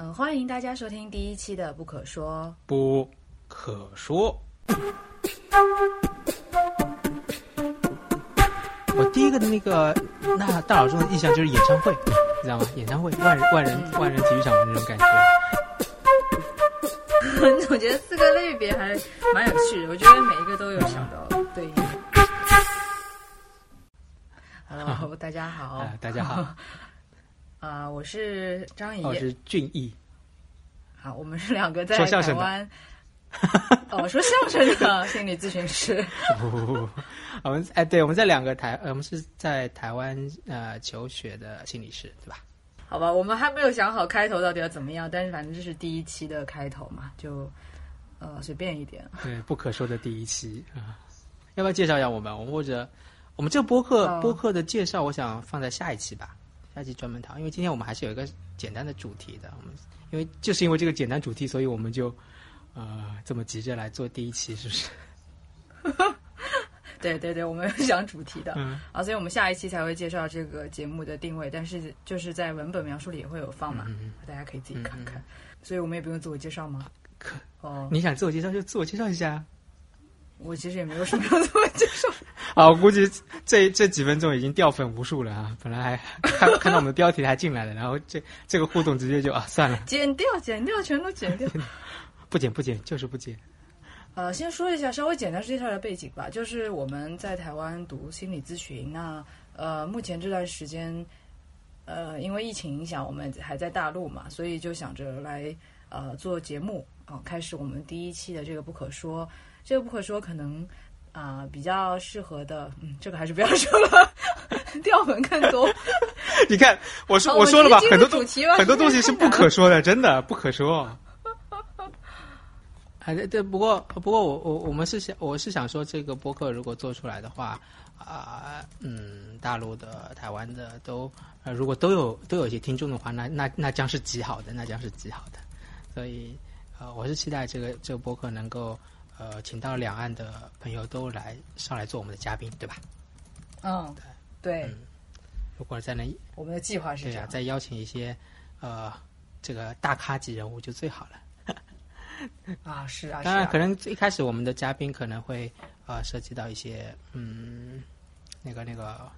嗯，欢迎大家收听第一期的《不可说》。不可说。我第一个的那个那大脑中的印象就是演唱会，你知道吗？演唱会，万人万人万人体育场的那种感觉。我觉得四个类别还蛮有趣的，我觉得每一个都有想到对应。Hello，大家好。啊，大家好。啊，我是张怡，我是俊逸。好，我们是两个在台湾。哦，说相声的心理咨询师。我们哎，对，我们在两个台，我们是在台湾呃求学的心理师，对吧？好吧，我们还没有想好开头到底要怎么样，但是反正这是第一期的开头嘛，就呃随便一点。对，不可说的第一期啊，要不要介绍一下我们？我们或者我们这个播客播客的介绍，我想放在下一期吧，下一期专门谈，因为今天我们还是有一个简单的主题的。我们因为就是因为这个简单主题，所以我们就。呃，这么急着来做第一期，是不是？对对对，我们讲主题的，嗯啊，所以我们下一期才会介绍这个节目的定位，但是就是在文本描述里也会有放嘛，大家可以自己看看。所以我们也不用自我介绍吗？可哦，你想自我介绍就自我介绍一下。我其实也没有什么要自我介绍。啊，我估计这这几分钟已经掉粉无数了啊！本来还看看到我们的标题还进来了，然后这这个互动直接就啊算了，剪掉剪掉，全都剪掉。不剪不剪，就是不剪。呃，先说一下，稍微简单介绍一下背景吧。就是我们在台湾读心理咨询，那呃，目前这段时间，呃，因为疫情影响，我们还在大陆嘛，所以就想着来呃做节目啊，开始我们第一期的这个不可说。这个不可说可能啊比较适合的，嗯，这个还是不要说了，掉粉更多。你看，我说我说了吧，很多东很多东西是不可说的，真的不可说。哎，对对，不过不过我我我们是想我是想说，这个播客如果做出来的话，啊，嗯，大陆的、台湾的都，呃，如果都有都有一些听众的话，那那那将是极好的，那将是极好的。所以，呃，我是期待这个这个播客能够，呃，请到两岸的朋友都来上来做我们的嘉宾，对吧？嗯，对对。如果在那，我们的计划是这样，再邀请一些，呃，这个大咖级人物就最好了。啊，是啊，当然，可能一开始我们的嘉宾可能会呃涉及到一些嗯，那个那个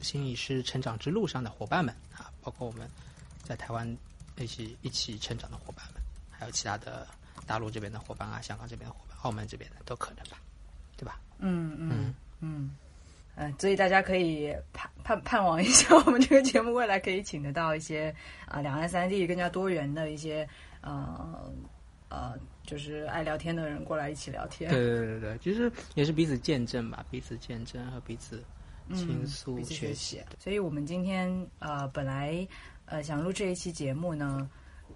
心理师成长之路上的伙伴们啊，包括我们在台湾一起一起成长的伙伴们，还有其他的大陆这边的伙伴啊，香港这边的伙伴，澳门这边的都可能吧，对吧？嗯嗯嗯嗯，所以大家可以盼盼盼望一下，我们这个节目未来可以请得到一些啊两岸三地更加多元的一些呃。呃，就是爱聊天的人过来一起聊天。对对对对，其实也是彼此见证吧，彼此见证和彼此倾诉、学习。所以我们今天呃，本来呃想录这一期节目呢，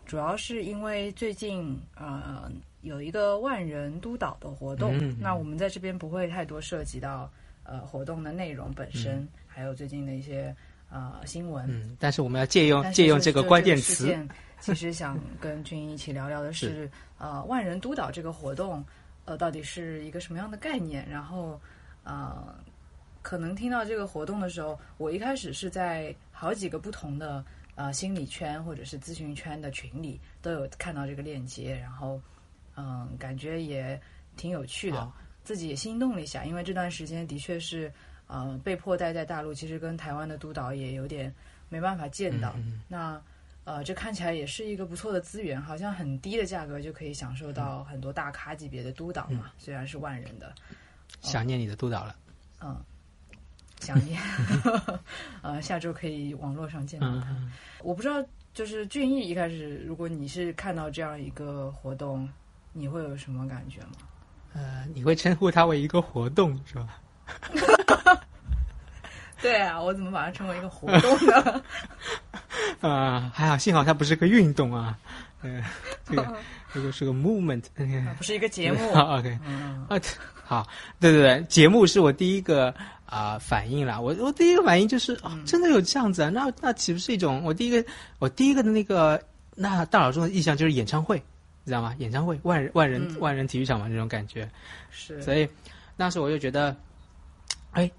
主要是因为最近呃有一个万人督导的活动，那我们在这边不会太多涉及到呃活动的内容本身，还有最近的一些呃新闻。嗯，但是我们要借用借用这个关键词。其实想跟君一起聊聊的是，呃，万人督导这个活动，呃，到底是一个什么样的概念？然后，呃，可能听到这个活动的时候，我一开始是在好几个不同的呃心理圈或者是咨询圈的群里都有看到这个链接，然后，嗯，感觉也挺有趣的，自己也心动了一下，因为这段时间的确是呃被迫待在大陆，其实跟台湾的督导也有点没办法见到，那。呃，这看起来也是一个不错的资源，好像很低的价格就可以享受到很多大咖级别的督导嘛，虽然是万人的。想念你的督导了。嗯，想念。呃，下周可以网络上见到他。我不知道，就是俊逸一开始，如果你是看到这样一个活动，你会有什么感觉吗？呃，你会称呼它为一个活动是吧？对啊，我怎么把它称为一个活动呢？啊，还好，幸好它不是个运动啊。嗯，这个这个是个 movement，不是一个节目。OK，啊，好，对对对，节目是我第一个啊反应了。我我第一个反应就是啊，真的有这样子啊？那那岂不是一种？我第一个我第一个的那个那大脑中的印象就是演唱会，你知道吗？演唱会，万人万人万人体育场嘛，那种感觉。是。所以那时候我就觉得，哎，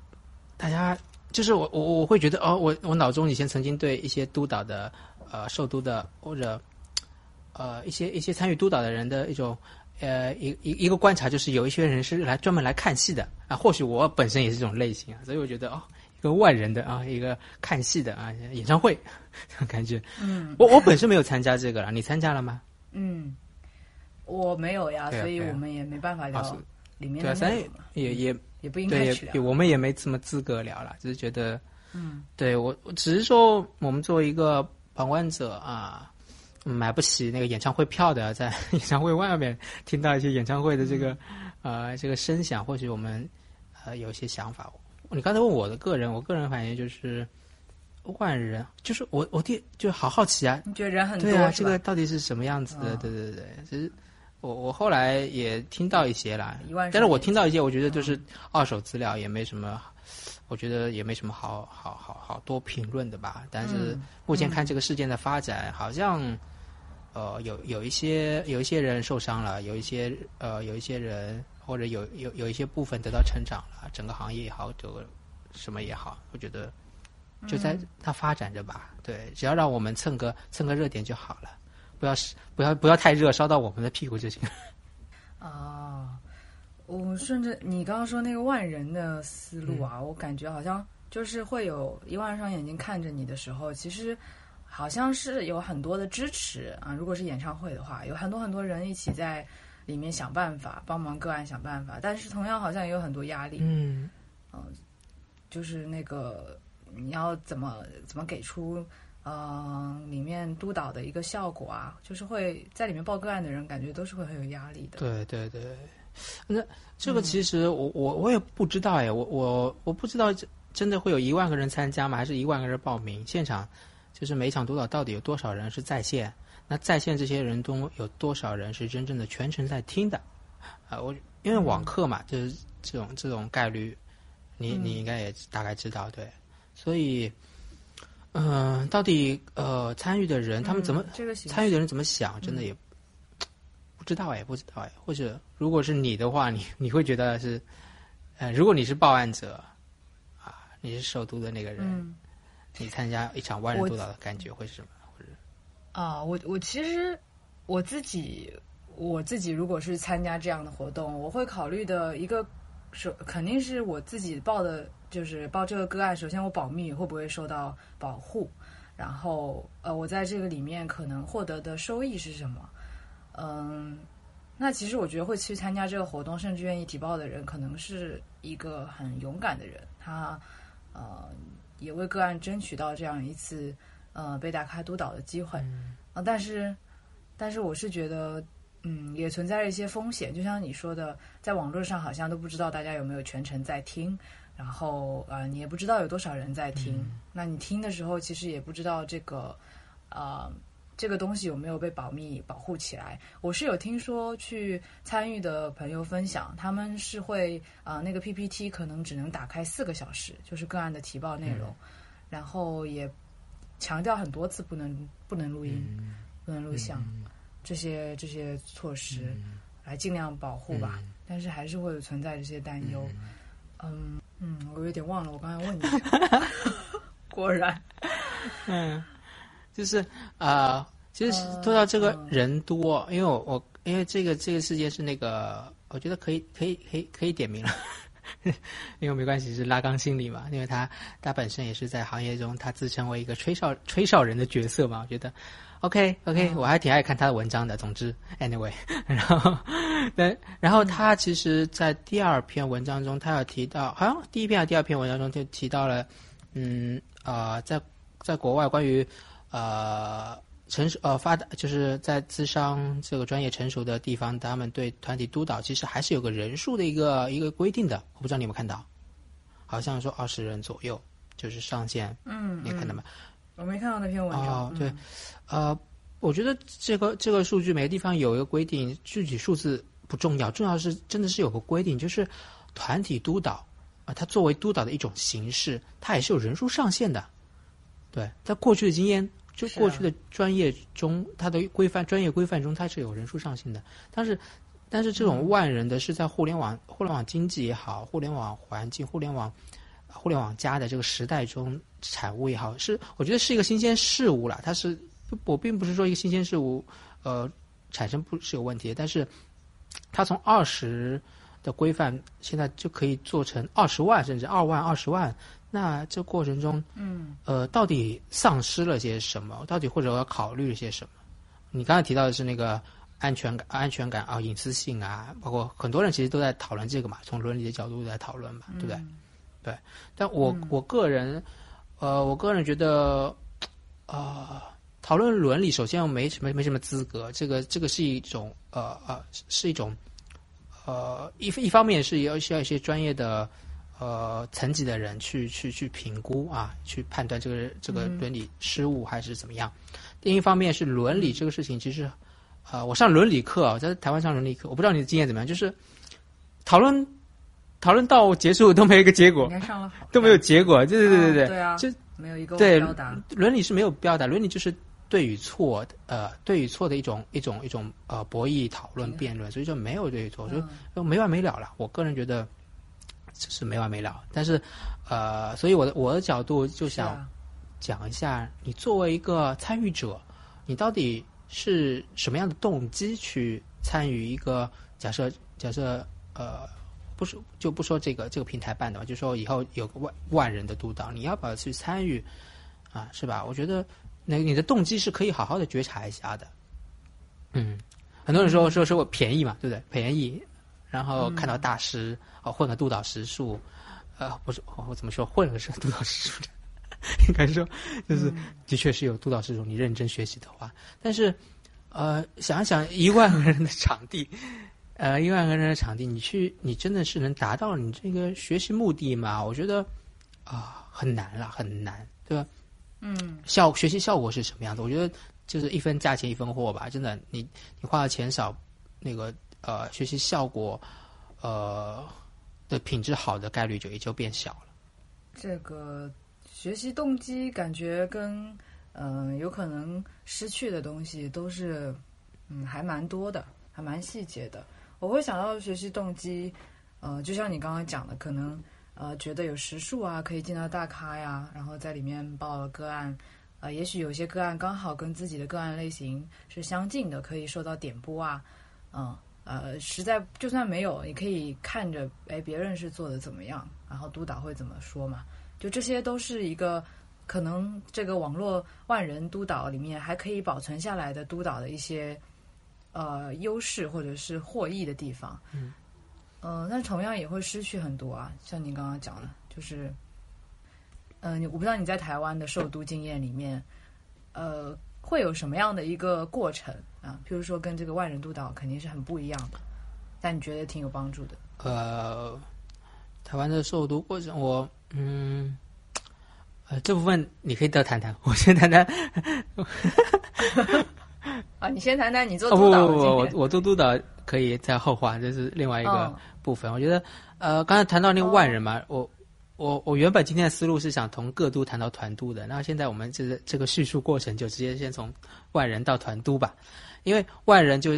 大家。就是我我我会觉得哦，我我脑中以前曾经对一些督导的呃受督的或者呃一些一些参与督导的人的一种呃一一一个观察，就是有一些人是来专门来看戏的啊，或许我本身也是这种类型啊，所以我觉得哦，一个外人的啊，一个看戏的啊演唱会，这 种感觉。嗯我我本身没有参加这个了，你参加了吗？嗯，我没有呀，所以我们也没办法聊啊是里面的内容嘛，也也也不应该去聊。我们也没什么资格聊了，只是觉得，嗯，对我，我只是说，我们作为一个旁观者啊，嗯买不起那个演唱会票的，在 演唱会外面听到一些演唱会的这个，呃，这个声响，或许我们呃有一些想法。你刚才问我的个人，我个人反应就是，万人，就是我我第就好好奇啊，你觉得人很多对啊，这个到底是什么样子的？嗯。对对对，其实我我后来也听到一些啦，但是我听到一些，我觉得就是二手资料，也没什么，我觉得也没什么好好好好多评论的吧。但是嗯。目前看这个事件的发展，好像呃有有一些有一些人受伤了，有一些呃有一些人或者有有有一些部分得到成长了，整个行业也好，这个什么也好，我觉得就在它发展着吧。对，只要让我们蹭个蹭个热点就好了，不要不要不要太热，烧到我们的屁股就行。啊，我顺着你刚刚说那个万人的思路啊，我感觉好像就是会有一万双眼睛看着你的时候，其实好像是有很多的支持啊。如果是演唱会的话，有很多很多人一起在里面想办法，帮忙个案想办法，但是同样好像也有很多压力，嗯嗯就是那个你要怎么怎么给出。呃，里面督导的一个效果啊，就是会在里面报个案的人，感觉都是会很有压力的。对对对，那这个其实我我我也不知道哎，我我我不知道这真的会有一万个人参加吗？还是一万个人报名？现场就是每一场督导到底有多少人是在线？那在线这些人中有多少人是真正的全程在听的？啊，我因为网课嘛，就是这种这种概率，你你应该也大概知道对，所以。嗯、到底呃参与的人他们怎么、嗯这个参与的人怎么想，真的也不知道哎，不知道哎。或者如果是你的话，你你会觉得是，呃，如果你是报案者啊，你是首都的那个人，嗯你参加一场万人督导的感觉会是什么？或者啊，我我其实我自己我自己如果是参加这样的活动，我会考虑的一个首肯定是我自己报的，就是报这个个案，首先我保密会不会受到保护，然后呃，我在这个里面可能获得的收益是什么？嗯，那其实我觉得会去参加这个活动，甚至愿意提报的人，可能是一个很勇敢的人，他呃也为个案争取到这样一次呃被打开督导的机会。啊，但是，但是我是觉得，嗯，也存在着一些风险，就像你说的，在网络上好像都不知道大家有没有全程在听，然后啊、呃你也不知道有多少人在听。那你听的时候，其实也不知道这个，呃，这个东西有没有被保密保护起来。我是有听说去参与的朋友分享，他们是会啊、呃那个 PPT 可能只能打开四个小时，就是个案的提报内容，然后也强调很多次不能不能录音，不能录像，这些这些措施、来尽量保护吧。但是还是会有存在这些担忧。嗯嗯，我有点忘了我刚才问你 果然，嗯，就是呃，其实呃说到这个嗯人多，因为我我因为这个这个事件是那个，我觉得可以可以可以可以点名了。因为没关系，是拉缸心理嘛，因为他他本身也是在行业中，他自称为一个吹哨吹哨人的角色嘛，我觉得 OK OK，、我还挺爱看他的文章的。总之，anyway，然后，对，然后他其实，在第二篇文章中，他有提到，好像第一篇还是第二篇文章中就提到了，嗯呃，在在国外关于呃成熟呃发达，就是在智商这个专业成熟的地方，他们对团体督导其实还是有个人数的一个一个规定的。我不知道你有没有看到，好像说二十人左右就是上限，嗯，你看到吗？我没看到那篇文章。哦对嗯呃，我觉得这个这个数据每个地方有一个规定，具体数字不重要，重要是真的是有个规定，就是团体督导啊、它作为督导的一种形式，它也是有人数上限的。对，在过去的经验，就过去的专业中，它的规范专业规范中，它是有人数上限的。但是，但是这种万人的是在互联网、互联网经济也好，互联网环境、互联网互联网加的这个时代中产物也好，是我觉得是一个新鲜事物了。它是我并不是说一个新鲜事物呃产生不是有问题，但是它从二十的规范现在就可以做成二十万甚至二万二十万，那这过程中，嗯呃，到底丧失了些什么？到底或者要考虑了些什么？你刚才提到的是那个安全感、安全感啊、隐私性啊，包括很多人其实都在讨论这个嘛，从伦理的角度在讨论嘛，对不对？嗯对，但我、嗯我个人，呃，我个人觉得，呃，讨论伦理，首先我没什么没什么资格，这个这个是一种呃呃是一种呃一一方面是要需要一些专业的呃层级的人去去去评估啊，去判断这个这个嗯伦理失误还是怎么样。另一方面是伦理这个事情，其实呃，我上伦理课啊，我在台湾上伦理课，我不知道你的经验怎么样，就是讨论讨论到结束都没有一个结果都没有结果。对对对对对，啊对啊，就没有一个对。伦理是没有标的，伦理就是对与错，呃，对与错的一种一种一种呃博弈讨论嗯辩论，所以说没有对与错，就嗯就没完没了了。我个人觉得就是没完没了，但是呃，所以我的我的角度就想啊讲一下，你作为一个参与者，你到底是什么样的动机去参与一个假设假设呃。不是就不说这个这个平台办的嘛，就说以后有个万万人的督导，你要不要去参与啊？是吧？我觉得那你的动机是可以好好的觉察一下的。嗯，很多人说说说我便宜嘛，对不对？便宜，然后看到大师哦混个督导时数，呃，不是我怎么说混个是督导时数的，应该说就是的确是有督导时数，你认真学习的话，但是呃，想想一万个人的场地。呃，一万个人的场地，你去，你真的是能达到你这个学习目的吗？我觉得啊、很难了，很难，对吧？嗯效学习效果是什么样的？我觉得就是一分价钱一分货吧，真的，你你花的钱少，那个呃，学习效果呃的品质好的概率就也就变小了。这个学习动机感觉跟嗯、呃有可能失去的东西都是嗯还蛮多的，还蛮细节的。我会想到学习动机，呃，就像你刚刚讲的，可能呃觉得有时数啊，可以见到大咖呀，然后在里面报了个案，呃，也许有些个案刚好跟自己的个案类型是相近的，可以受到点拨啊，嗯。实在就算没有，也可以看着，哎，别人是做的怎么样，然后督导会怎么说嘛？就这些都是一个可能这个网络万人督导里面还可以保存下来的督导的一些呃优势或者是获益的地方。嗯，呃，但同样也会失去很多啊，像你刚刚讲的，就是，嗯、呃，我不知道你在台湾的受督经验里面，呃，会有什么样的一个过程啊？譬如说跟这个万人督导肯定是很不一样的，但你觉得挺有帮助的。呃，台湾的受读过程，我嗯，呃，这部分你可以多谈谈，我先谈谈。啊，你先谈谈你做督导不不，我。我做督导可以在后话，这是另外一个嗯部分。我觉得，呃，刚才谈到那个万人嘛，我我我原本今天的思路是想从各都谈到团都的，那现在我们这个这个叙述过程就直接先从万人到团都吧，因为万人就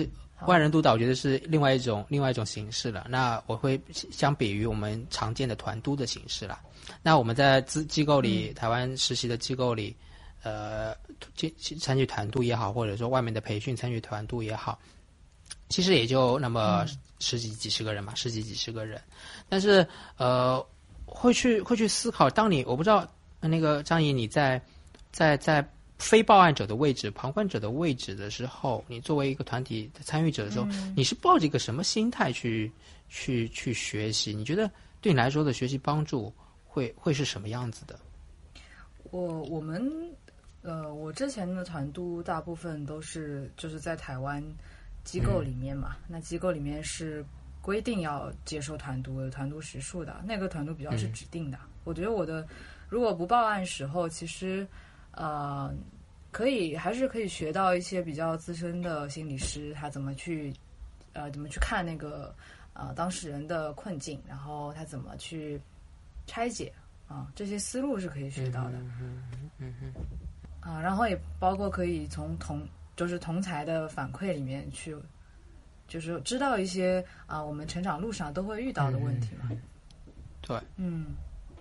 万人督导，我觉得是另外一种另外一种形式了。那我会相比于我们常见的团督的形式啦。那我们在资机构里，台湾实习的机构里，呃，参参与团督也好，或者说外面的培训参与团督也好，其实也就那么十几几十个人嘛，十几几十个人。但是呃，会去会去思考，当你我不知道那个张怡你在在在非报案者的位置、旁观者的位置的时候，你作为一个团体的参与者的时候，你是抱着一个什么心态去去去学习？你觉得对你来说的学习帮助会会是什么样子的？我我们呃，我之前的团督大部分都是就是在台湾机构里面嘛，那机构里面是规定要接受团督的团督时数的，那个团督比较是指定的。我觉得我的如果不报案时候，其实呃可以还是可以学到一些比较资深的心理师他怎么去呃怎么去看那个呃当事人的困境，然后他怎么去拆解。啊，这些思路是可以学到的。嗯嗯啊，然后也包括可以从同就是同才的反馈里面去，就是知道一些啊我们成长路上都会遇到的问题嘛。对，嗯，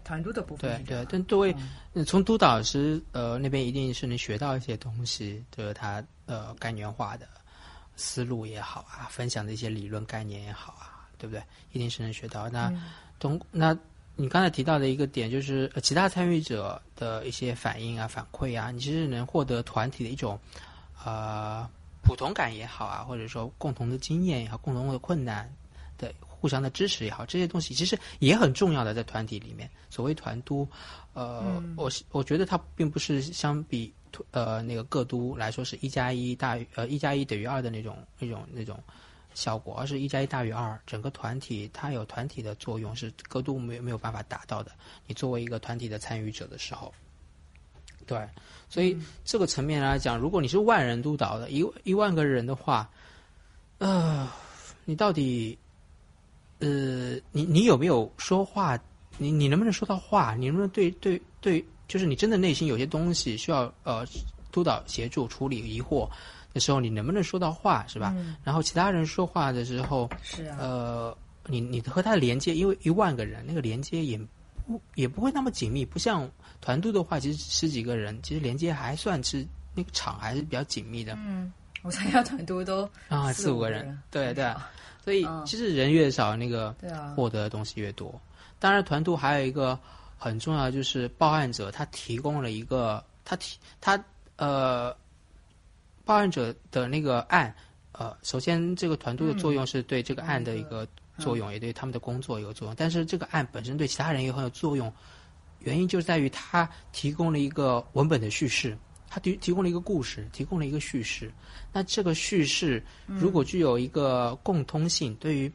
团督的部分对对，但作为嗯从督导师呃那边一定是能学到一些东西，就是他呃概念化的思路也好啊，分享的一些理论概念也好啊，对不对？一定是能学到。那通那你刚才提到的一个点，就是其他参与者的一些反应啊、反馈啊，你其实能获得团体的一种呃普通感也好啊，或者说共同的经验也好，共同的困难的互相的支持也好，这些东西其实也很重要的，在团体里面。所谓团督，呃，我我觉得它并不是相比呃那个各督来说是一加一大于呃一加一等于二的那种那种那种效果，而是一加一大于二。整个团体它有团体的作用，是各督没有没有办法达到的。你作为一个团体的参与者的时候。对，所以这个层面来讲，如果你是万人督导的，一一万个人的话，呃，你到底，呃，你你有没有说话？你你能不能说到话？你能不能对对对？就是你真的内心有些东西需要呃督导协助处理疑惑的时候，你能不能说到话？是吧？然后其他人说话的时候，是啊，呃，你你和他的连接，因为一万个人，那个连接也不也不会那么紧密，不像。团队的话，其实十几个人，其实连接还算是那个场还是比较紧密的。嗯，我参加团队都啊四五个人，对对。所以其实人越少，那个获得的东西越多。当然，团督还有一个很重要，就是报案者他提供了一个他提他呃报案者的那个案呃，首先这个团队的作用是对这个案的一个作用，也对他们的工作有作用。但是这个案本身对其他人也很有作用。原因就在于他提供了一个文本的叙事，他提提供了一个故事，提供了一个叙事。那这个叙事如果具有一个共通性，对于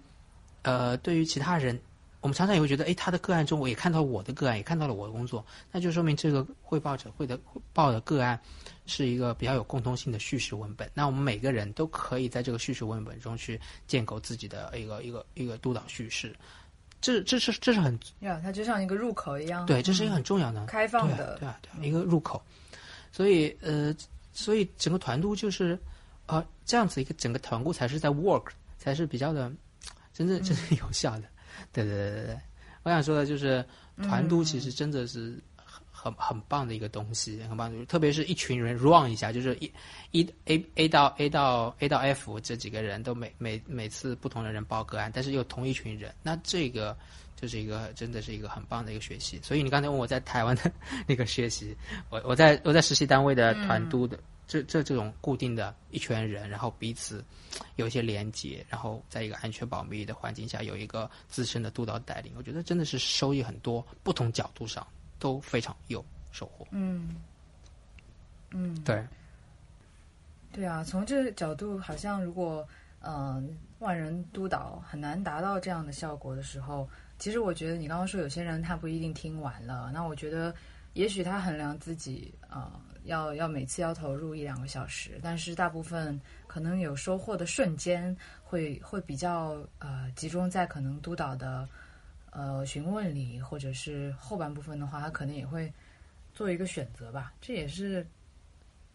呃对于其他人，我们常常也会觉得，哎，他的个案中我也看到我的个案，也看到了我的工作，那就说明这个汇报者会的报的个案是一个比较有共通性的叙事文本。那我们每个人都可以在这个叙事文本中去建构自己的一个一个一个督导叙事。这这是这是很呀，它就像一个入口一样。对，这是一个很重要的开放的，对啊，对一个入口。所以呃，所以整个团督就是呃这样子一个整个团督才是在 work，才是比较的真正真正有效的。对对对对对，我想说的就是团督其实真的是。很很棒的一个东西，很棒的，特别是一群人 run 一下，就是一一 A A 到 A 到 A 到 F 这几个人都每每每次不同的人报个案，但是又同一群人，那这个就是一个真的是一个很棒的一个学习。所以你刚才问我在台湾的 那个学习，我我在我在实习单位的团督的这这这种固定的一群人，然后彼此有一些连接，然后在一个安全保密的环境下有一个资深的督导带领，我觉得真的是收益很多，不同角度上。都非常有收获。嗯，嗯，对，对啊，从这个角度，好像如果嗯万人督导很难达到这样的效果的时候，其实我觉得你刚刚说有些人他不一定听完了，那我觉得也许他衡量自己啊，要要每次要投入一两个小时，但是大部分可能有收获的瞬间会会比较呃集中在可能督导的。呃，询问里或者是后半部分的话，他可能也会做一个选择吧。这也是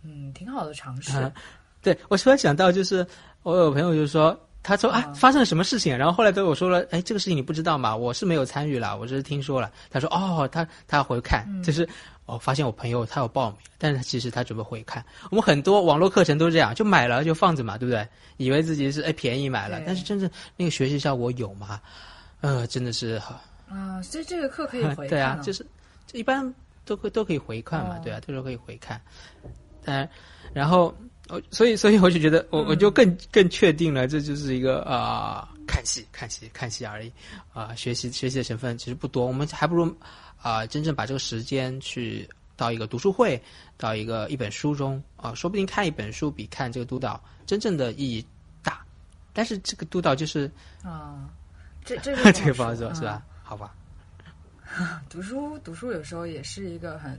嗯挺好的尝试。对我突然想到，就是我有朋友就说，他说啊，发生了什么事情？然后后来对我说了，哎，这个事情你不知道吗？我是没有参与了，我只是听说了。他说哦，他他要回看，就是我发现我朋友他有报名，但是其实他准备回看。我们很多网络课程都是这样，就买了就放着嘛，对不对？以为自己是哎便宜买了，但是真正那个学习效果有吗？呃，真的是好啊！所以这个课可以 回看。对啊，就是一般都会都可以回看嘛，对啊，都是可以回看。但然后我所以所以我就觉得我我就更更确定了，这就是一个啊看戏看戏看戏而已啊，学习学习的成分其实不多。我们还不如啊真正把这个时间去到一个读书会，到一个一本书中啊，说不定看一本书比看这个督导真正的意义大。但是这个督导就是啊。这 这个这个不好说，是吧？好吧。读书读书有时候也是一个很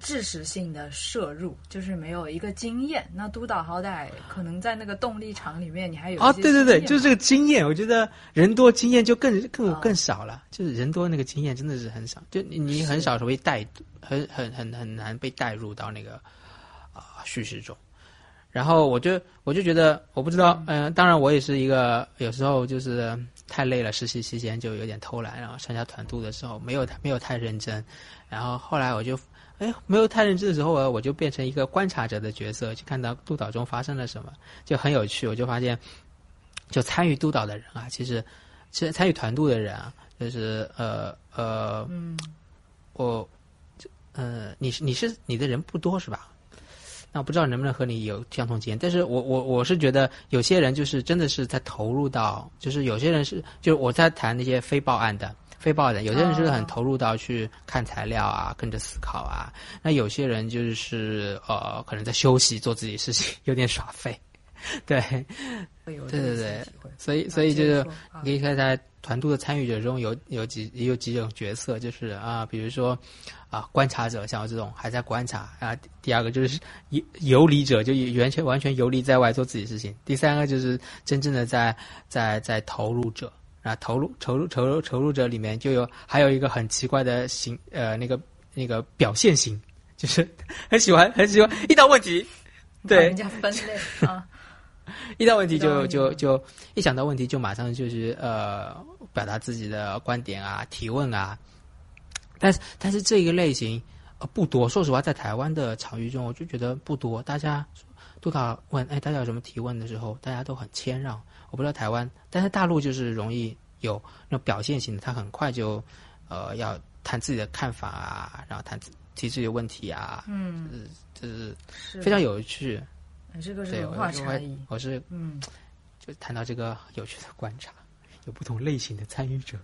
知识性的摄入，就是没有一个经验。那督导好歹可能在那个动力场里面，你还有啊？对对对，就是这个经验。我觉得人多经验就更更更少了，就是人多那个经验真的是很少，就你你很少会带，很很很很难被带入到那个啊叙事中。然后我就我就觉得，我不知道，嗯，当然我也是一个有时候就是太累了，实习期间就有点偷懒，然后参加团度的时候没有没有太认真，然后后来我就，哎，哎，没有太认知的时候，我就变成一个观察者的角色，去看到督导中发生了什么，就很有趣。我就发现，就参与督导的人啊，其实，其实参与团督的人啊，就是呃呃，嗯，我，呃，你是你是你的人不多是吧？那我不知道能不能和你有相同经验，但是我我我是觉得有些人就是真的是在投入到，就是有些人是就是我在谈那些非报案的。非报的，有些人是很投入到去看材料啊，跟着思考啊。那有些人就是呃，可能在休息，做自己事情，有点耍废。对，对对对，所以所以就是你可以看在团队的参与者中有有几也有几种角色，就是啊，比如说啊观察者，像我这种还在观察啊。第二个就是游游离者，就完全完全游离在外做自己事情。第三个就是真正的在在在投入者。啊，投入投入投入投入者里面就有还有一个很奇怪的型呃那个那个表现型，就是 很喜欢很喜欢遇到问题，对人家分类啊，遇到问题就就就一想到问题就马上就是呃表达自己的观点啊提问啊，但是但是这一个类型呃不多，说实话在台湾的场域中我就觉得不多，大家督导问哎大家有什么提问的时候，大家都很谦让。我不知道台湾，但是大陆就是容易有那种表现型的，他很快就，呃，要谈自己的看法啊，然后谈提自己的问题啊，嗯，就是非常有趣。这个是文化差异。我是嗯，就谈到这个有趣的观察，有不同类型的参与者。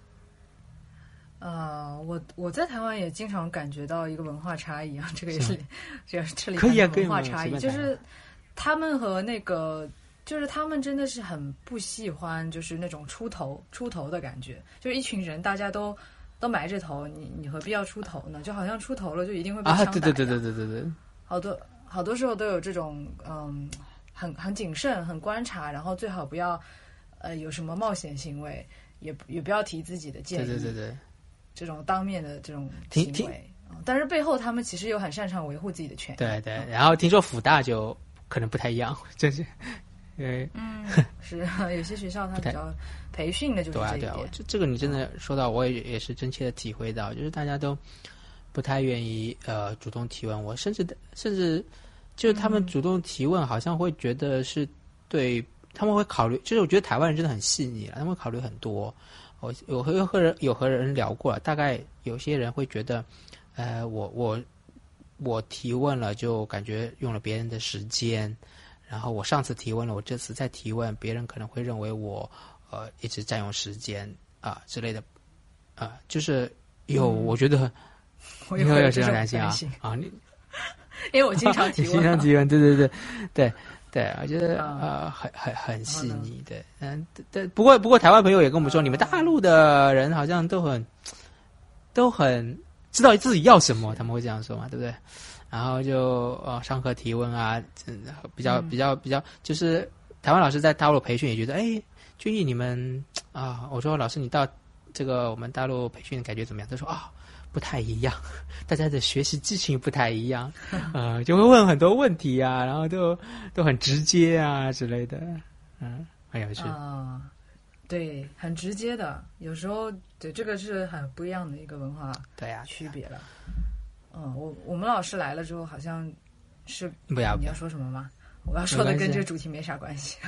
呃，我我在台湾也经常感觉到一个文化差异啊，这个也是，这这里可以啊，文化差异就是他们和那个。就是他们真的是很不喜欢，就是那种出头出头的感觉。就是一群人，大家都都埋着头，你你何必要出头呢？就好像出头了就一定会被枪打。对对对对对对对。好多好多时候都有这种嗯，很很谨慎、很观察，然后最好不要呃有什么冒险行为，也也不要提自己的建议。对对对对。这种当面的这种行为，但是背后他们其实又很擅长维护自己的权益。对对。然后听说福大就可能不太一样，就是。对，嗯，是有些学校它比较培训的就是这一点。这这个你真的说到，我也也是真切的体会到，就是大家都不太愿意呃主动提问。我甚至甚至就是他们主动提问，好像会觉得是对他们会考虑。就是我觉得台湾人真的很细腻了，他们会考虑很多。我有和和人有和人聊过，大概有些人会觉得，呃，我我我提问了，就感觉用了别人的时间。然后我上次提问了，我这次再提问，别人可能会认为我呃一直占用时间啊之类的，啊，就是有我觉得你会有这种担心啊啊你，因为我经常提 问，经常提问，对对对对 对，我觉得呃很很很细腻，对，嗯，但，不过不过台湾朋友也跟我们说，你们大陆的人好像都很都很知道自己要什么，他们会这样说嘛，对不对？然后就呃上课提问啊，嗯，比较比较比较，就是台湾老师在大陆培训也觉得，哎，俊逸你们啊，我说老师你到这个我们大陆培训的感觉怎么样？他说啊，不太一样，大家的学习激情不太一样，呃，就会问很多问题啊，然后都都很直接啊之类的，嗯，很有趣啊，对，很直接的，有时候对这个是很不一样的一个文化对呀区别了。嗯，我我们老师来了之后，好像是不要你要说什么吗？我要说的跟这个主题没啥关系。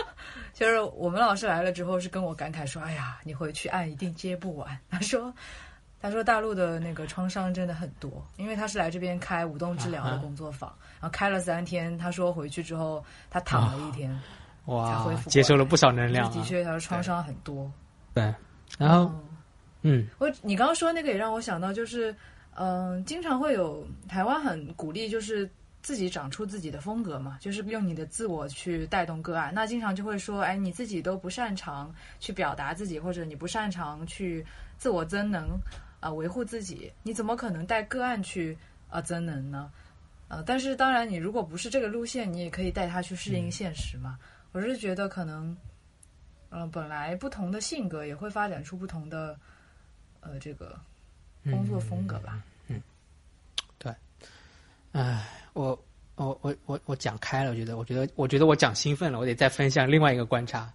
就是我们老师来了之后，是跟我感慨说：“哎呀，你回去案一定接不完。”他说：“他说大陆的那个创伤真的很多，因为他是来这边开舞动治疗的工作坊，然后开了三天。他说回去之后，他躺了一天，哇，才恢复，接受了不少能量。的确，他说创伤很多。对，然后，嗯，我你刚刚说那个也让我想到，就是。嗯，经常会有台湾很鼓励，就是自己长出自己的风格嘛，就是用你的自我去带动个案。那经常就会说，哎，你自己都不擅长去表达自己，或者你不擅长去自我增能，啊，维护自己，你怎么可能带个案去啊增能呢？呃，但是当然，你如果不是这个路线，你也可以带他去适应现实嘛。我是觉得可能，嗯，本来不同的性格也会发展出不同的，呃，这个。工作风格吧，哎，我我我我我讲开了，我觉得，我觉得，我觉得我讲兴奋了，我得再分享另外一个观察，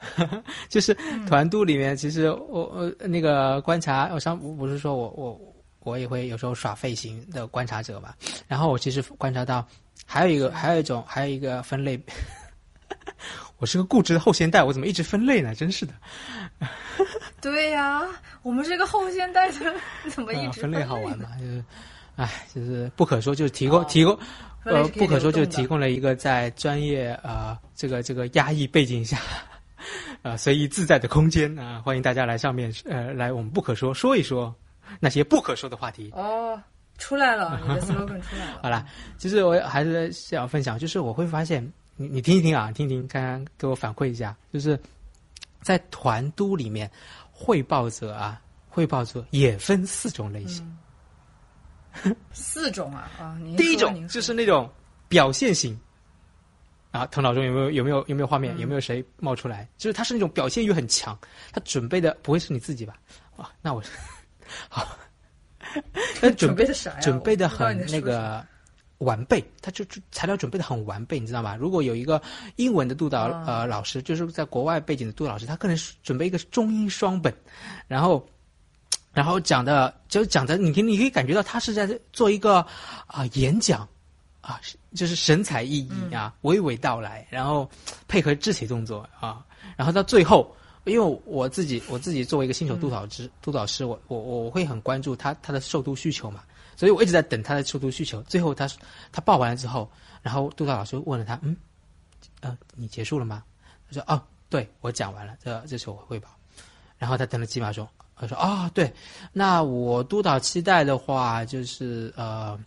就是团度里面，其实我我那个观察，我上不是说我我我也会有时候耍废型的观察者嘛。然后我其实观察到，还有一个，还有一种，还有一个分类。我是个固执的后现代，我怎么一直分类呢？真是的。对呀，我们这个后现代的怎么一直分类好玩嘛？就是，哎，就是不可说，就是提供提供，呃，不可说就是提供了一个在专业啊这个这个压抑背景下，呃随意自在的空间啊，欢迎大家来上面呃来我们不可说说一说那些不可说的话题。哦，出来了，你的 slogan 出来了。好了，其实我还是想分享，就是我会发现，你你听一听啊，听听，看看给我反馈一下，就是在团都里面。汇报者啊，汇报者也分四种类型。四种啊啊！第一种就是那种表现型。啊，头脑中有没有有没有有没有画面？有没有谁冒出来？就是他是那种表现欲很强，他准备的不会是你自己吧？啊，那我好，他准备的啥呀？准备的很那个。完备，他就就材料准备的很完备，你知道吗？如果有一个英文的督导呃老师，就是在国外背景的督导老师，他可能准备一个中英双本，然后，然后讲的就讲的，你可你可以感觉到他是在做一个啊演讲，啊就是神采奕奕啊，娓娓道来，然后配合肢体动作啊，然后到最后，因为我自己我自己作为一个新手督导师督导师，我我我会很关注他他的受督需求嘛。所以我一直在等他的受督需求。最后他他报完了之后，然后督导老师问了他：“嗯，呃，你结束了吗？”他说：“哦，对我讲完了，这这是我汇报。”然后他等了几秒钟，他说：“啊，对，那我督导期待的话就是呃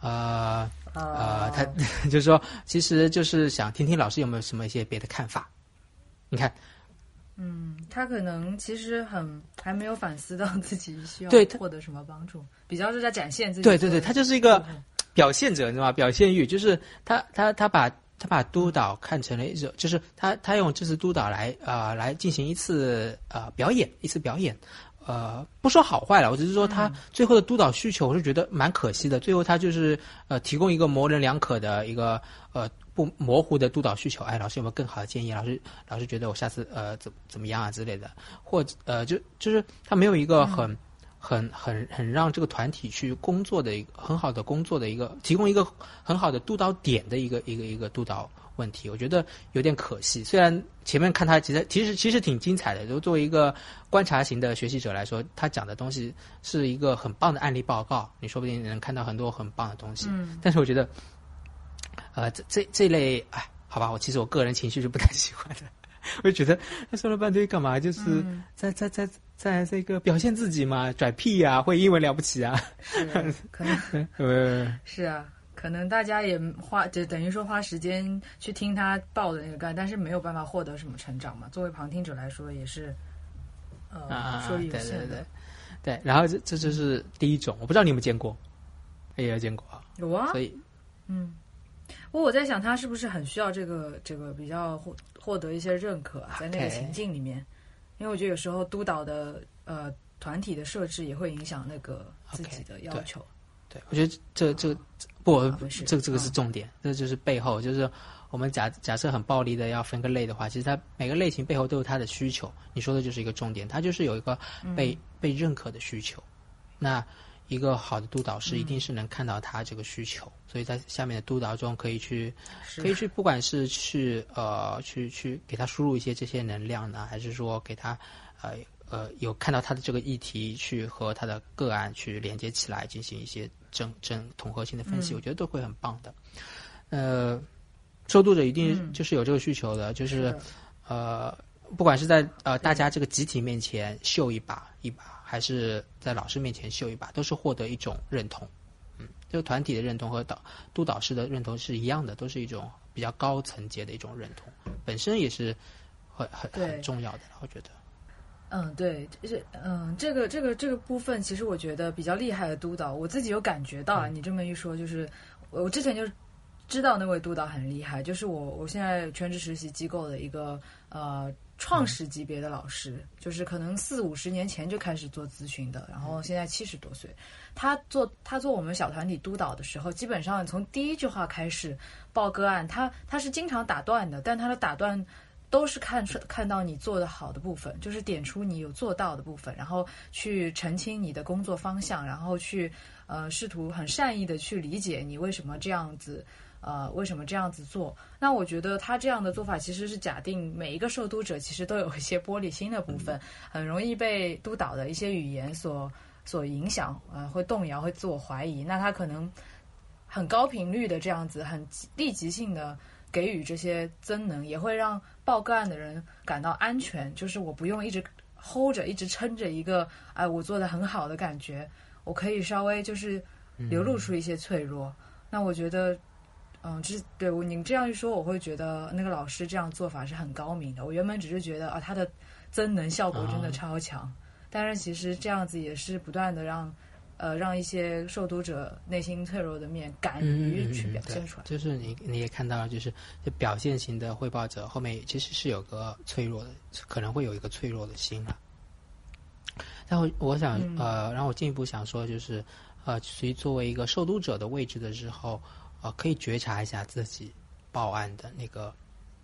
呃呃，他 就是说，其实就是想听听老师有没有什么一些别的看法。你看。”嗯，他可能其实很还没有反思到自己需要获得什么帮助，比较是在展现自己。对对对，他就是一个表现者，你知道吗？表现欲就是他他他把他把督导看成了一种，就是他他用这次督导来啊来进行一次啊表演，一次表演。呃，不说好坏了，我只是说他最后的督导需求，我是觉得蛮可惜的。最后他就是呃提供一个模棱两可的一个呃。不模糊的督导需求，哎，老师有没有更好的建议？老师，老师觉得我下次呃怎怎么样啊之类的，或者呃就就是他没有一个很很很很让这个团体去工作的一个很好的工作的一个提供一个很好的督导点的一个一个一个督导问题，我觉得有点可惜。虽然前面看他其实其实其实挺精彩的，就作为一个观察型的学习者来说，他讲的东西是一个很棒的案例报告，你说不定能看到很多很棒的东西。嗯，但是我觉得。呃，这这这类，哎，好吧，我其实我个人情绪是不太喜欢的，我就觉得他说了半堆干嘛？就是在在在在这个表现自己嘛，拽屁呀，会英文了不起啊？是，可能呃，是啊，可能大家也花，就等于说花时间去听他报的那个干，但是没有办法获得什么成长嘛。作为旁听者来说，也是呃，说有限的。对，然后这这就是第一种，我不知道你有没有见过，也有见过啊，有啊，所以嗯。不过我在想，他是不是很需要这个这个比较获获得一些认可，在那个情境里面，因为我觉得有时候督导的呃团体的设置也会影响那个自己的要求。对，我觉得这这不，这个这个是重点，这就是背后就是我们假假设很暴力的要分个类的话，其实它每个类型背后都有它的需求。你说的就是一个重点，它就是有一个被被认可的需求。那。一个好的督导师一定是能看到他这个需求，所以在下面的督导中可以去，可以去，不管是去呃去去给他输入一些这些能量呢，还是说给他呃呃有看到他的这个议题去和他的个案去连接起来进行一些整整统合性的分析，我觉得都会很棒的。呃，受督者一定就是有这个需求的，就是呃不管是在呃大家这个集体面前秀一把一把。还是在老师面前秀一把，都是获得一种认同。嗯，这个团体的认同和导督导师的认同是一样的，都是一种比较高层级的一种认同，本身也是很很很重要的。我觉得，嗯，对，就是嗯，这个这个这个部分，其实我觉得比较厉害的督导，我自己有感觉到啊。你这么一说，就是我之前就知道那位督导很厉害，就是我我现在全职实习机构的一个呃。创始级别的老师，就是可能四五十年前就开始做咨询的，然后现在七十多岁。他做他做我们小团体督导的时候，基本上从第一句话开始报个案，他他是经常打断的，但他的打断都是看出看到你做的好的部分，就是点出你有做到的部分，然后去澄清你的工作方向，然后去呃试图很善意的去理解你为什么这样子。呃，为什么这样子做？那我觉得他这样的做法其实是假定每一个受督者其实都有一些玻璃心的部分，很容易被督导的一些语言所所影响，呃，会动摇，会自我怀疑。那他可能很高频率的这样子，很立即性的给予这些增能，也会让报个案的人感到安全，就是我不用一直 hold 着，一直撑着一个哎我做的很好的感觉，我可以稍微就是流露出一些脆弱。那我觉得。嗯，就是对我您这样一说，我会觉得那个老师这样做法是很高明的。我原本只是觉得啊，他的增能效果真的超强，但是其实这样子也是不断的让呃让一些受读者内心脆弱的面敢于去表现出来。就是你你也看到了，就是就表现型的汇报者后面其实是有个脆弱的，可能会有一个脆弱的心啊。然后我想呃，然后我进一步想说，就是呃，所以作为一个受读者的位置的时候。呃，可以觉察一下自己报案的那个、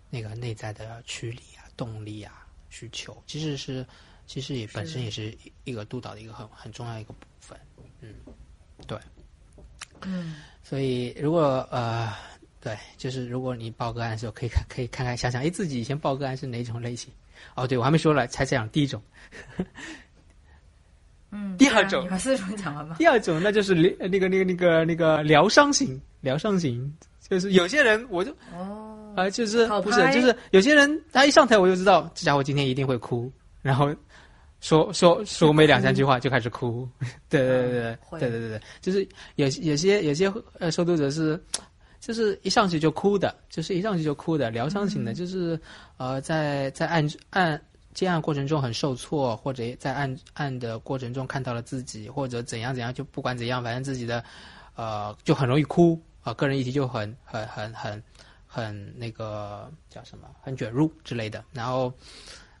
那个内在的驱力啊、动力啊、需求，其实是，其实也本身也是一个督导的一个很很重要一个部分。嗯，对，嗯，所以如果呃，对，就是如果你报个案的时候，可以看，可以看看，想想，哎，自己以前报个案是哪种类型？哦，对我还没说了，才讲第一种。嗯，第二种，四种讲完吧。第二种，那就是疗那个那个那个那个疗伤型，疗伤型，就是有些人我就哦，啊，就是不是，就是有些人他一上台我就知道这家伙今天一定会哭，然后说说说没两三句话就开始哭，对对对对对对对对，就是有有些有些呃，受读者是，就是一上去就哭的，就是一上去就哭的疗伤型的，就是呃，在在案案接案过程中很受挫，或者在案案的过程中看到了自己或者怎样怎样，就不管怎样，反正自己的呃就很容易哭啊，个人议题就很很很很很那个叫什么很卷入之类的，然后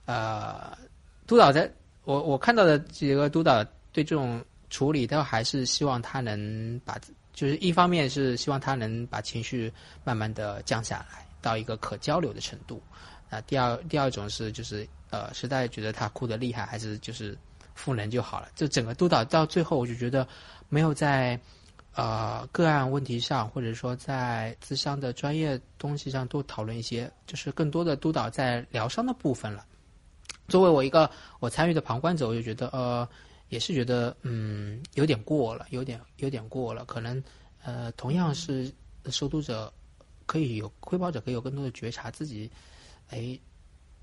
呃督导在。我我看到的几个督导对这种处理，都还是希望他能把，就是一方面是希望他能把情绪慢慢的降下来，到一个可交流的程度。啊，第二第二种是就是。呃，实在觉得他哭得厉害，还是就是赋能就好了。就整个督导到最后，我就觉得没有在呃个案问题上，或者说在自伤的专业东西上多讨论一些，就是更多的督导在疗伤的部分了。作为我一个我参与的旁观者，我就觉得呃，也是觉得嗯有点过了，有点有点过了。可能呃同样是受读者，可以有汇报者可以有更多的觉察自己，哎。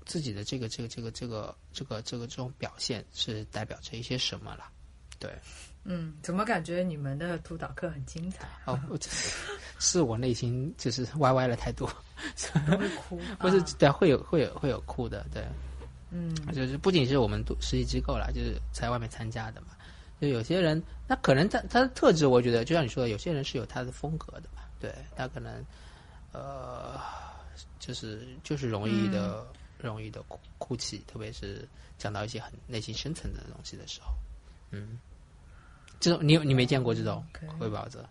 自己的这个这个这个这个这个这个这种表现是代表着一些什么了？对，嗯，怎么感觉你们的督导课很精彩？哦，是我内心就是歪歪了太多，会哭，不是对，会有会有会有哭的，对，嗯，就是不仅是我们实习机构啦，就是在外面参加的嘛，就有些人，那可能他他的特质，我觉得就像你说的，有些人是有他的风格的嘛，对他可能呃，就是就是容易的。容易的哭哭泣，特别是讲到一些很内心深层的东西的时候，嗯，这种你你没见过这种汇报者，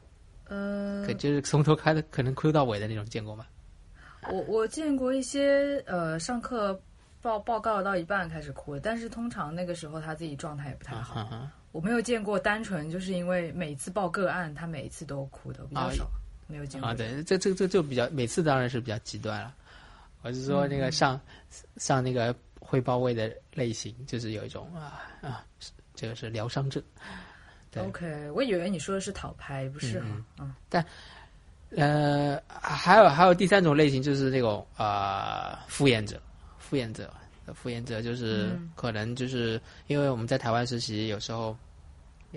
呃，可就是从头开的可能哭到尾的那种见过吗？我我见过一些呃，上课报报告到一半开始哭的，但是通常那个时候他自己状态也不太好。我没有见过单纯就是因为每次报个案，他每一次都哭的比较少，没有见过。啊，对，这这这就比较每次当然是比较极端了。我是说，那个上上那个汇报位的类型，就是有一种啊啊，这个是疗伤症。OK，我以为你说的是讨拍，不是哈？嗯，但呃，还有还有第三种类型，就是那种啊敷衍者，敷衍者，敷衍者就是可能就是因为我们在台湾实习，有时候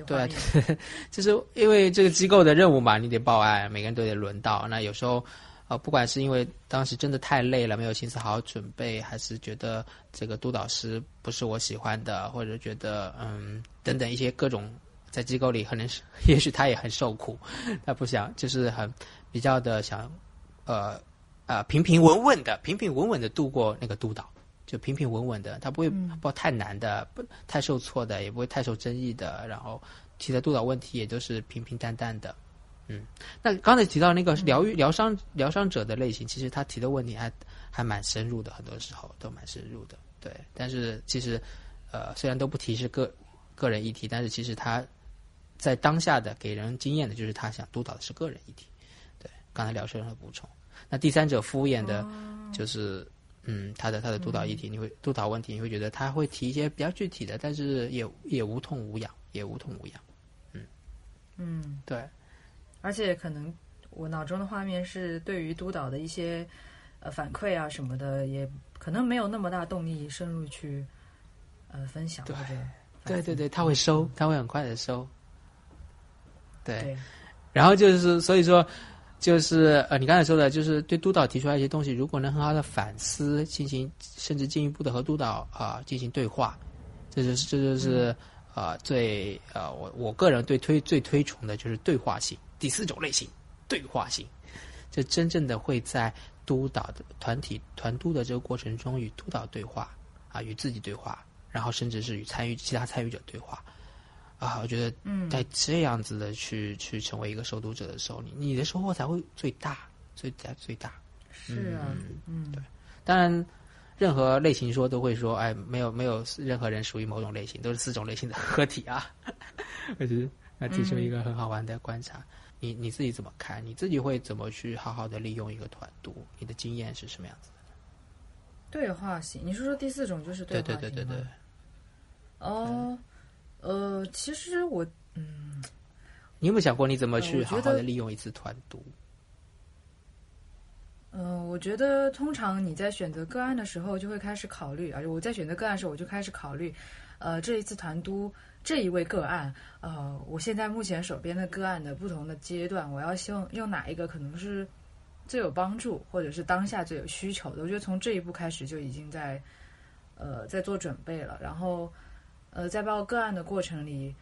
对啊，就是因为这个机构的任务嘛，你得报案，每个人都得轮到，那有时候。呃，不管是因为当时真的太累了，没有心思好好准备，还是觉得这个督导师不是我喜欢的，或者觉得嗯等等一些各种，在机构里可能是，也许他也很受苦，他不想就是很比较的想，呃啊平平稳稳的平平稳稳的度过那个督导，就平平稳稳的，他不会报太难的，不太受挫的，也不会太受争议的，然后提的督导问题也都是平平淡淡的。嗯，那刚才提到那个疗愈疗伤疗伤者的类型，其实他提的问题还还蛮深入的，很多时候都蛮深入的。对，但是其实呃，虽然都不提是个个人议题，但是其实他在当下的给人经验的就是他想督导的是个人议题。对，刚才聊生的补充。那第三者敷衍的，就是嗯，他的他的督导议题，你会督导问题，你会觉得他会提一些比较具体的，但是也也无痛无痒，也无痛无痒。嗯。嗯，对。而且可能我脑中的画面是对于督导的一些呃反馈啊什么的，也可能没有那么大动力深入去呃分享或者对对对，他会收，他会很快的收。对，然后就是所以说就是呃，你刚才说的，就是对督导提出来一些东西，如果能很好的反思，进行甚至进一步的和督导啊进行对话，这就是这就是啊最呃我我个人对推最推崇的就是对话性。第四种类型，对话性，这真正的会在督导的团体团督的这个过程中与督导对话，啊，与自己对话，然后甚至是与参与其他参与者对话，啊，我觉得，嗯，在这样子的去去成为一个受读者的时候，你你的收获才会最大，最大最大。是啊，嗯，对。当然，任何类型说都会说，哎，没有没有任何人属于某种类型，都是四种类型的 合体啊。我觉得那提出一个很好玩的观察。你你自己怎么看？你自己会怎么去好好的利用一个团读？你的经验是什么样子的？对话型，你是说第四种就是对话型对对对对对。哦，呃，其实我嗯，你有没有想过你怎么去好好的利用一次团读？嗯，我觉得通常你在选择个案的时候就会开始考虑，而且我在选择个案的时候我就开始考虑，呃，这一次团督。这一位个案，呃，我现在目前手边的个案的不同的阶段，我要希望用哪一个可能是最有帮助，或者是当下最有需求的？我觉得从这一步开始就已经在呃在做准备了。然后呃，在报个案的过程里，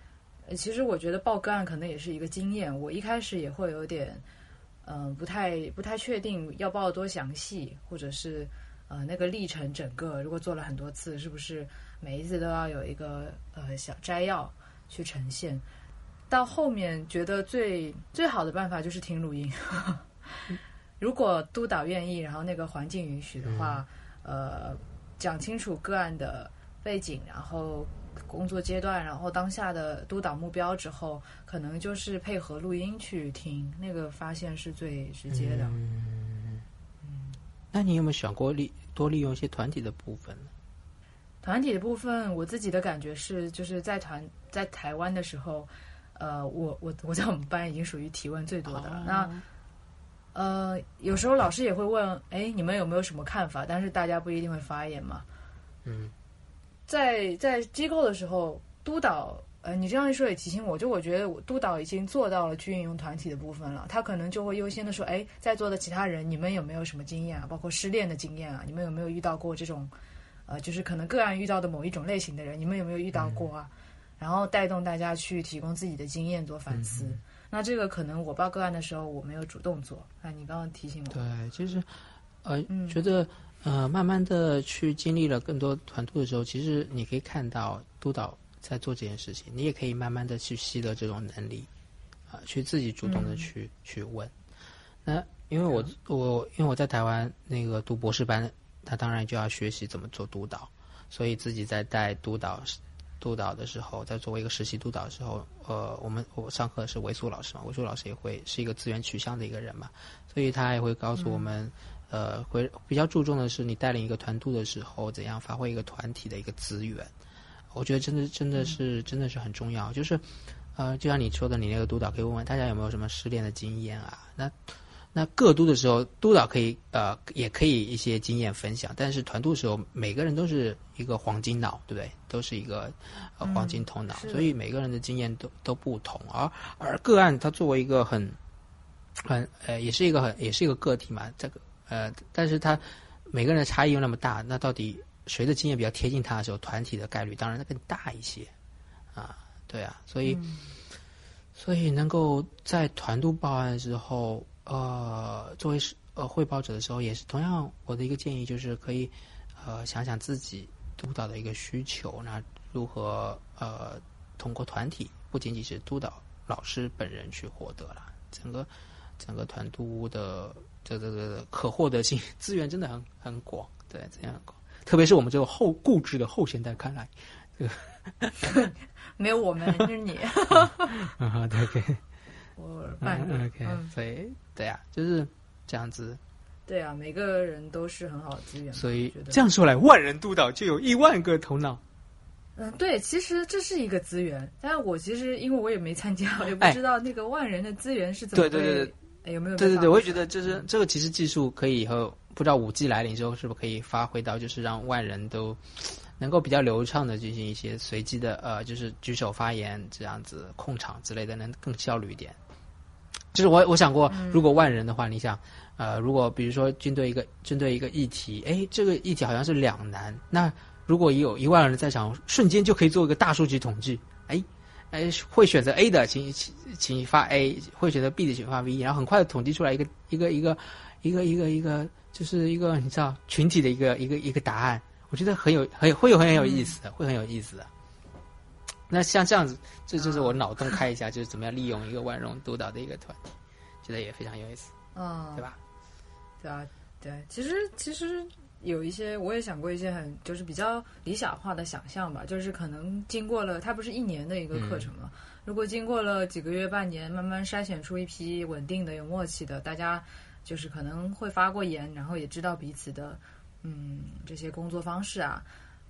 其实我觉得报个案可能也是一个经验。我一开始也会有点嗯不太不太确定要报多详细，或者是呃那个历程整个如果做了很多次，是不是？每一次都要有一个呃小摘要去呈现，到后面觉得最最好的办法就是听录音。如果督导愿意，然后那个环境允许的话，呃，讲清楚个案的背景，然后工作阶段，然后当下的督导目标之后，可能就是配合录音去听，那个发现是最直接的。嗯，嗯那你有没有想过利多利用一些团体的部分呢？团体的部分，我自己的感觉是，就是在团在台湾的时候，呃，我我我在我们班已经属于提问最多的了。那呃，有时候老师也会问，哎，你们有没有什么看法？但是大家不一定会发言嘛。嗯，在在机构的时候，督导，呃，你这样一说也提醒我，就我觉得我督导已经做到了去运用团体的部分了。他可能就会优先的说，哎，在座的其他人，你们有没有什么经验啊？包括失恋的经验啊？你们有没有遇到过这种？呃，就是可能个案遇到的某一种类型的人，你们有没有遇到过啊？然后带动大家去提供自己的经验做反思。那这个可能我报个案的时候我没有主动做。那你刚刚提醒我。对，其实，呃，觉得呃，慢慢的去经历了更多团队的时候，其实你可以看到督导在做这件事情，你也可以慢慢的去习得这种能力，啊，去自己主动的去去问。那因为我我因为我在台湾那个读博士班。他当然就要学习怎么做督导，所以自己在带督导督导的时候，在作为一个实习督导的时候，呃，我们我上课是维苏老师嘛，维苏老师也会是一个资源取向的一个人嘛，所以他也会告诉我们，呃，会比较注重的是你带领一个团队的时候，怎样发挥一个团体的一个资源。我觉得真的真的是真的是很重要，就是呃，就像你说的，你那个督导可以问问大家有没有什么失恋的经验啊？那。那各督的时候，督导可以呃，也可以一些经验分享。但是团督的时候，每个人都是一个黄金脑，对不对？都是一个呃黄金头脑，所以每个人的经验都都不同。而而个案，它作为一个很很呃，也是一个很也是一个个体嘛。这个呃，但是他每个人的差异又那么大，那到底谁的经验比较贴近他的时候，团体的概率当然更大一些啊。对啊，所以所以能够在团督报案之后。呃，作为是呃汇报者的时候，也是同样，我的一个建议就是可以，呃，想想自己督导的一个需求，那如何呃通过团体，不仅仅是督导老师本人去获得了，整个整个团督的这这个可获得性资源真的很很广，对，这样广。特别是我们这个后固执的后现代看来，这个 没有我们就是你，啊，对对，我嗯半个 OK，嗯所以对啊，就是这样子。对啊，每个人都是很好的资源，所以这样说来，万人督导就有一万个头脑。嗯，对，其实这是一个资源，但是我其实因为我也没参加，我也不哎知道那个万人的资源是怎么对对对有没有对对对，我也觉得就是这个，其实技术可以以后不知道五 G 来临之后是不是可以发挥到，就是让万人都能够比较流畅的进行一些随机的呃，就是举手发言这样子控场之类的，能更效率一点。就是我我想过，嗯如果万人的话，你想，呃，如果比如说针对一个针对一个议题，哎，这个议题好像是两难，那如果有一万人在场，瞬间就可以做一个大数据统计，哎。哎，会选择 A 的，请请请发 A；会选择 B 的，请发 B。然后很快的统计出来一个一个一个一个一个一个，就是一个你知道群体的一个一个一个答案。我觉得很有很有会有很有意思的，会很有意思的。那像这样子，这就是我脑洞开一下，就是怎么样利用一个万荣督导的一个团体，觉得也非常有意思，嗯，对吧？对啊，对，其实其实有一些，我也想过一些很就是比较理想化的想象吧，就是可能经过了，它不是一年的一个课程嘛，如果经过了几个月、半年，慢慢筛选出一批稳定的、有默契的，大家就是可能会发过言，然后也知道彼此的嗯这些工作方式啊。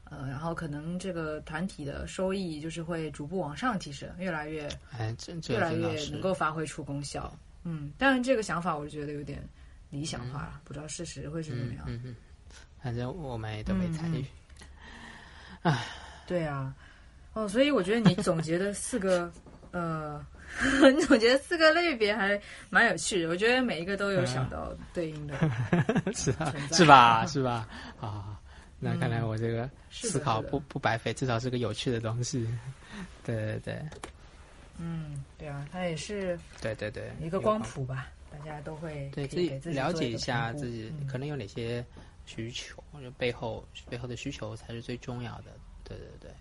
呃，然后可能这个团体的收益就是会逐步往上提升，越来越哎，这这越来越能够发挥出功效。嗯，当然这个想法我觉得有点理想化了，不知道事实会是怎么样。嗯嗯，反正我们也都没参与。对啊，哦，所以我觉得你总结的四个，呃，你 总结的四个类别还蛮有趣的。我觉得每一个都有想到对应的 是啊是吧？是吧？啊，那看来我这个思考不不白费，至少是个有趣的东西。对对对嗯，对啊，它也是对对对，一个光谱吧，大家都会对自己了解一下自己嗯可能有哪些需求，就背后背后的需求才是最重要的。对对对，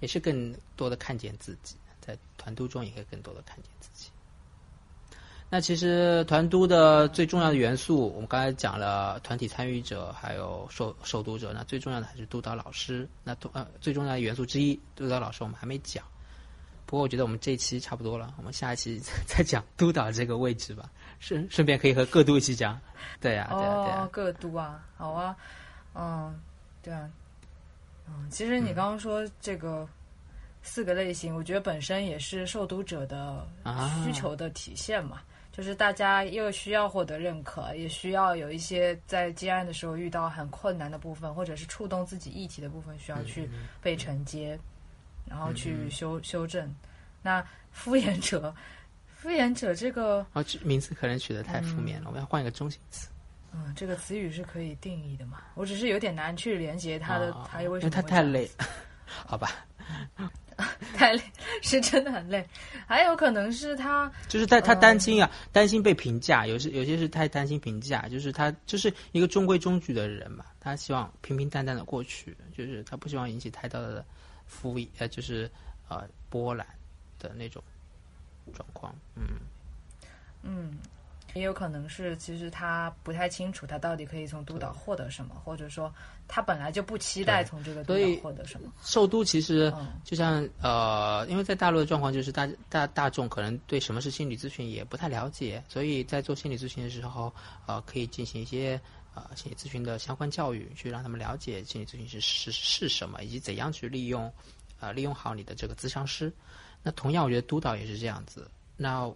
也是更多的看见自己，在团督中也可以更多的看见自己。那其实团督的最重要的元素，我们刚才讲了团体参与者，还有受受督者。那最重要的还是督导老师。那督呃最重要的元素之一，督导老师我们还没讲。不过我觉得我们这一期差不多了，我们下一期 再讲督导这个位置吧。顺顺便可以和各都一起讲。对呀、对呀、对呀、哦，各都啊，好啊，嗯，对啊，嗯，其实你刚刚说这个四个类型，我觉得本身也是受读者的啊。需求的体现嘛，就是大家又需要获得认可，也需要有一些在接案的时候遇到很困难的部分，或者是触动自己议题的部分，需要去被承接，然后去修修正。那敷衍者，敷衍者这个。哦，这名字可能取得太负面了，我们要换一个中性词。嗯，这个词语是可以定义的嘛？我只是有点难去连接它的，啊它为因为什么会这样它太累，好吧？太累，是真的很累。还有可能是他，就是他他嗯担心啊，担心被评价，有些有些是太担心评价，就是他就是一个中规中矩的人嘛，他希望平平淡淡的过去，就是他不希望引起太大的敷衍呃，就是呃波澜的那种状况。嗯，嗯，也有可能是其实他不太清楚他到底可以从督导获得什么，或者说他本来就不期待从这个督导获得什么。受督其实嗯就像呃，因为在大陆的状况就是大大大众可能对什么是心理咨询也不太了解，所以在做心理咨询的时候，呃，可以进行一些呃心理咨询的相关教育，去让他们了解心理咨询是是是什么，以及怎样去利用呃利用好你的这个咨商师。那同样，我觉得督导也是这样子。那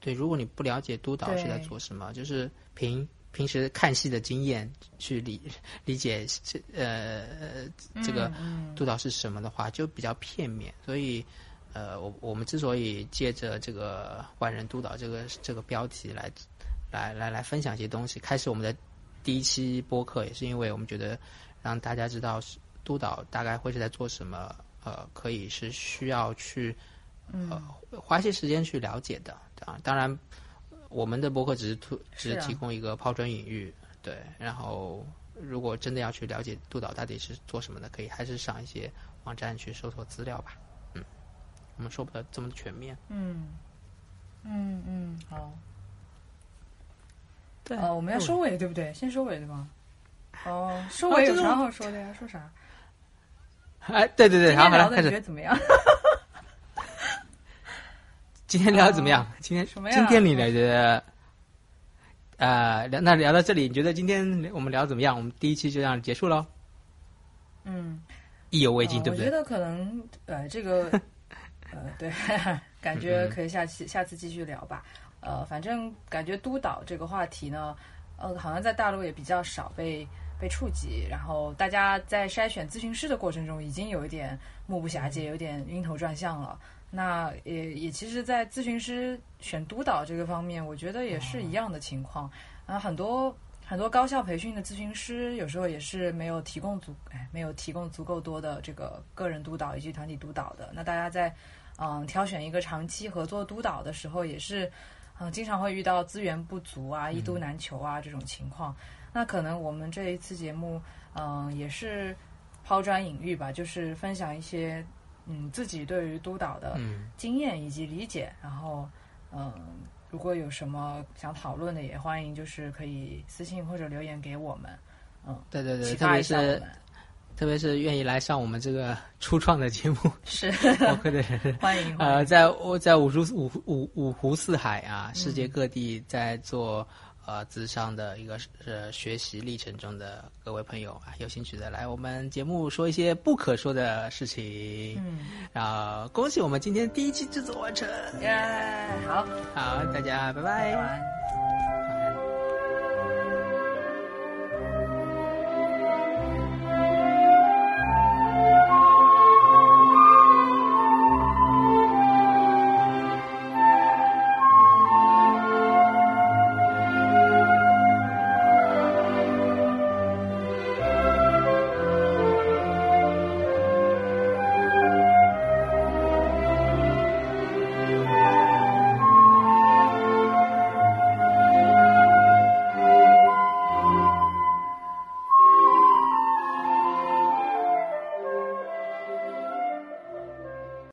对，如果你不了解督导是在做什么，就是凭平时看戏的经验去理理解这呃呃这个嗯督导是什么的话，就比较片面。所以，呃，我我们之所以借着这个万人督导这个这个标题来来来来分享一些东西，开始我们的第一期播客，也是因为我们觉得让大家知道督导大概会是在做什么，呃，可以是需要去呃花些时间去了解的。啊，当然，我们的博客只是突只是提供一个抛砖引玉，对。然后，如果真的要去了解督导到底是做什么的，可以还是上一些网站去搜索资料吧。嗯，我们说不得这么全面。嗯嗯嗯，好，对，呃，我们要收尾对不对？先收尾对吗？哦，收尾有啥好说的呀？说啥？哎，对对对，今好，好了，你觉开始。得怎么样？今天聊得怎么样？今天什么呀今天你觉得，呃，聊那聊到这里，你觉得今天我们聊得怎么样？我们第一期就这样结束喽，嗯，意犹未尽，对不对？呃我觉得可能呃，这个 呃，对，感觉可以下期下次继续聊吧。呃，反正感觉督导这个话题呢，呃，好像在大陆也比较少被被触及，然后大家在筛选咨询师的过程中，已经有一点目不暇接，有点晕头转向了。那也也其实，在咨询师选督导这个方面，我觉得也是一样的情况。啊，很多很多高校培训的咨询师，有时候也是没有提供足，哎，没有提供足够多的这个个人督导以及团体督导的。那大家在嗯挑选一个长期合作督导的时候，也是嗯经常会遇到资源不足啊、一督难求啊这种情况。那可能我们这一次节目，嗯，也是抛砖引玉吧，就是分享一些嗯自己对于督导的嗯，经验以及理解，然后嗯，如果有什么想讨论的，也欢迎就是可以私信或者留言给我们，嗯对对对，启特别是。特别是愿意来上我们这个初创的节目。是。播客的人，欢迎呃，在我在五湖五五五湖四海啊，嗯世界各地在做呃自商的一个呃学习历程中的各位朋友啊，有兴趣的来我们节目说一些不可说的事情。嗯，然后恭喜我们今天第一期制作完成，耶，好，好，大家拜拜。